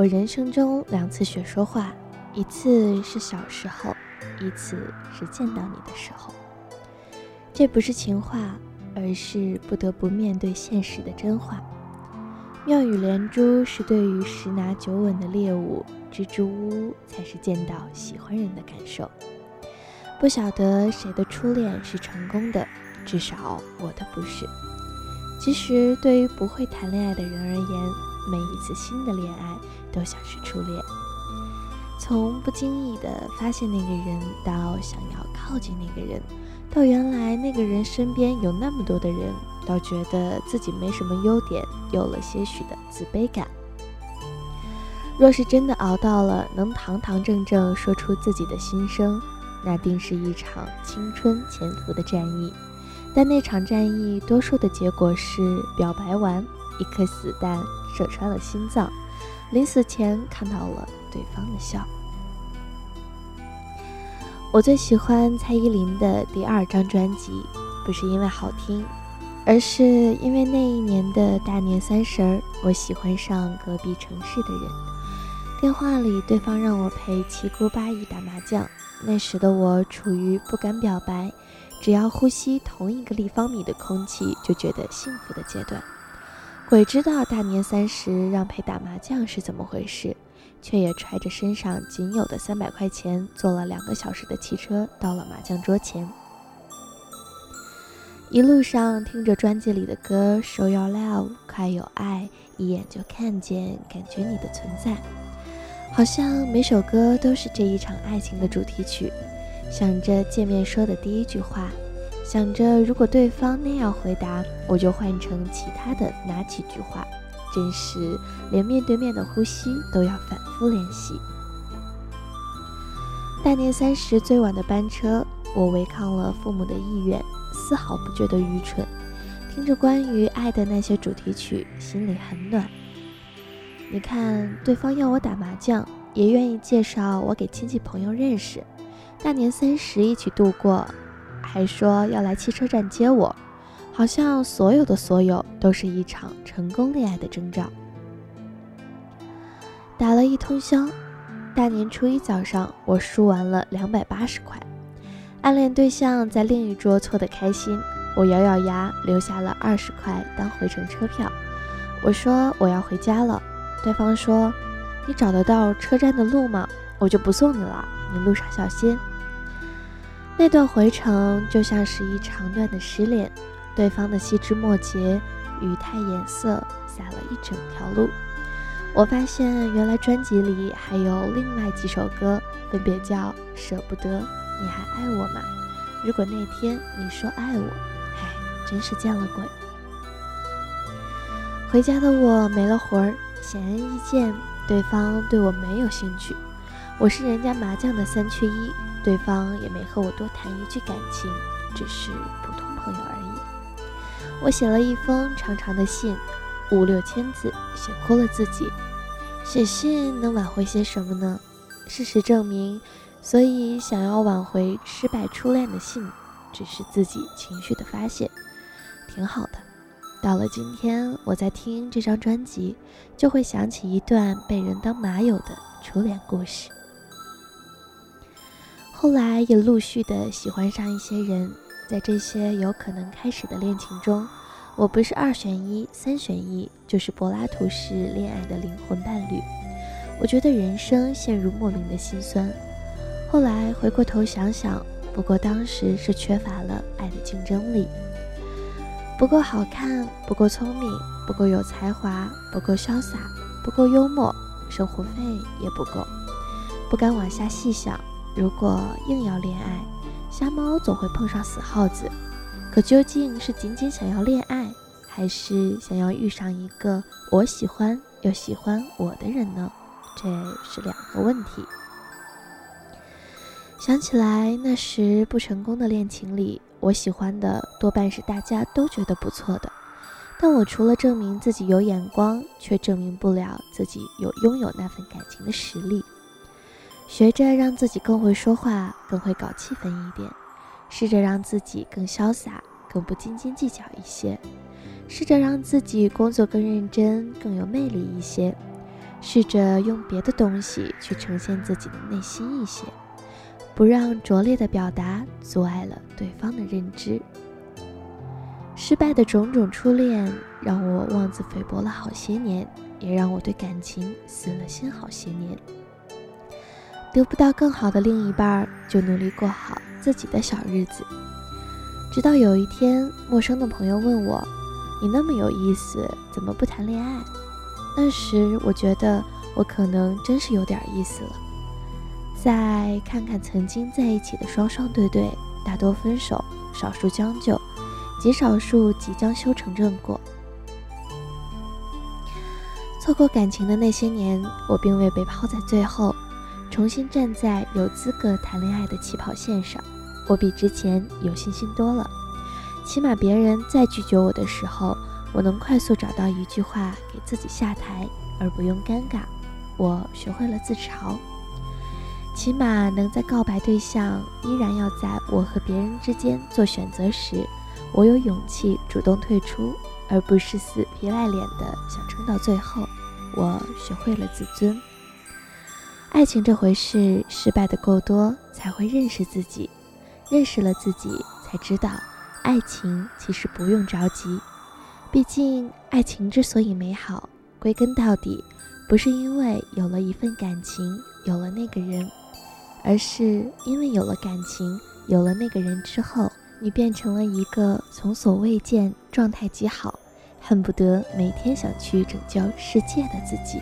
我人生中两次学说话，一次是小时候，一次是见到你的时候。这不是情话，而是不得不面对现实的真话。妙语连珠是对于十拿九稳的猎物，支支吾吾才是见到喜欢人的感受。不晓得谁的初恋是成功的，至少我的不是。其实对于不会谈恋爱的人而言，每一次新的恋爱都像是初恋。从不经意的发现那个人，到想要靠近那个人，到原来那个人身边有那么多的人，到觉得自己没什么优点，有了些许的自卑感。若是真的熬到了能堂堂正正说出自己的心声。那定是一场青春潜伏的战役，但那场战役多数的结果是表白完，一颗子弹射穿了心脏，临死前看到了对方的笑。我最喜欢蔡依林的第二张专辑，不是因为好听，而是因为那一年的大年三十儿，我喜欢上隔壁城市的人，电话里对方让我陪七姑八姨打麻将。那时的我处于不敢表白，只要呼吸同一个立方米的空气就觉得幸福的阶段。鬼知道大年三十让陪打麻将是怎么回事，却也揣着身上仅有的三百块钱，坐了两个小时的汽车到了麻将桌前。一路上听着专辑里的歌，Show Your Love，快有爱，一眼就看见，感觉你的存在。好像每首歌都是这一场爱情的主题曲，想着见面说的第一句话，想着如果对方那样回答，我就换成其他的哪几句话，真是连面对面的呼吸都要反复练习。大年三十最晚的班车，我违抗了父母的意愿，丝毫不觉得愚蠢。听着关于爱的那些主题曲，心里很暖。你看，对方要我打麻将，也愿意介绍我给亲戚朋友认识，大年三十一起度过，还说要来汽车站接我，好像所有的所有都是一场成功恋爱的征兆。打了一通宵，大年初一早上，我输完了两百八十块，暗恋对象在另一桌错得开心，我咬咬牙留下了二十块当回程车票，我说我要回家了。对方说：“你找得到车站的路吗？我就不送你了，你路上小心。”那段回程就像是一长段的失恋，对方的细枝末节、语态、颜色洒了一整条路。我发现原来专辑里还有另外几首歌，分别叫《舍不得》《你还爱我吗》《如果那天你说爱我》，唉，真是见了鬼。回家的我没了魂儿。显而易见，对方对我没有兴趣。我是人家麻将的三缺一，对方也没和我多谈一句感情，只是普通朋友而已。我写了一封长长的信，五六千字，写哭了自己。写信能挽回些什么呢？事实证明，所以想要挽回失败初恋的信，只是自己情绪的发泄，挺好的。到了今天，我在听这张专辑，就会想起一段被人当马友的初恋故事。后来也陆续的喜欢上一些人，在这些有可能开始的恋情中，我不是二选一、三选一，就是柏拉图式恋爱的灵魂伴侣。我觉得人生陷入莫名的心酸。后来回过头想想，不过当时是缺乏了爱的竞争力。不够好看，不够聪明，不够有才华，不够潇洒，不够幽默，生活费也不够。不敢往下细想，如果硬要恋爱，瞎猫总会碰上死耗子。可究竟是仅仅想要恋爱，还是想要遇上一个我喜欢又喜欢我的人呢？这是两个问题。想起来那时不成功的恋情里。我喜欢的多半是大家都觉得不错的，但我除了证明自己有眼光，却证明不了自己有拥有那份感情的实力。学着让自己更会说话，更会搞气氛一点；试着让自己更潇洒，更不斤斤计较一些；试着让自己工作更认真，更有魅力一些；试着用别的东西去呈现自己的内心一些，不让拙劣的表达阻碍了对方的认知。失败的种种初恋让我妄自菲薄了好些年，也让我对感情死了心好些年。得不到更好的另一半，就努力过好自己的小日子。直到有一天，陌生的朋友问我：“你那么有意思，怎么不谈恋爱？”那时我觉得我可能真是有点意思了。再看看曾经在一起的双双对对，大多分手，少数将就，极少数即将修成正果。错过感情的那些年，我并未被抛在最后。重新站在有资格谈恋爱的起跑线上，我比之前有信心多了。起码别人再拒绝我的时候，我能快速找到一句话给自己下台，而不用尴尬。我学会了自嘲。起码能在告白对象依然要在我和别人之间做选择时，我有勇气主动退出，而不是死皮赖脸的想撑到最后。我学会了自尊。爱情这回事，失败的够多，才会认识自己；认识了自己，才知道爱情其实不用着急。毕竟，爱情之所以美好，归根到底，不是因为有了一份感情，有了那个人，而是因为有了感情，有了那个人之后，你变成了一个从所未见、状态极好、恨不得每天想去拯救世界的自己。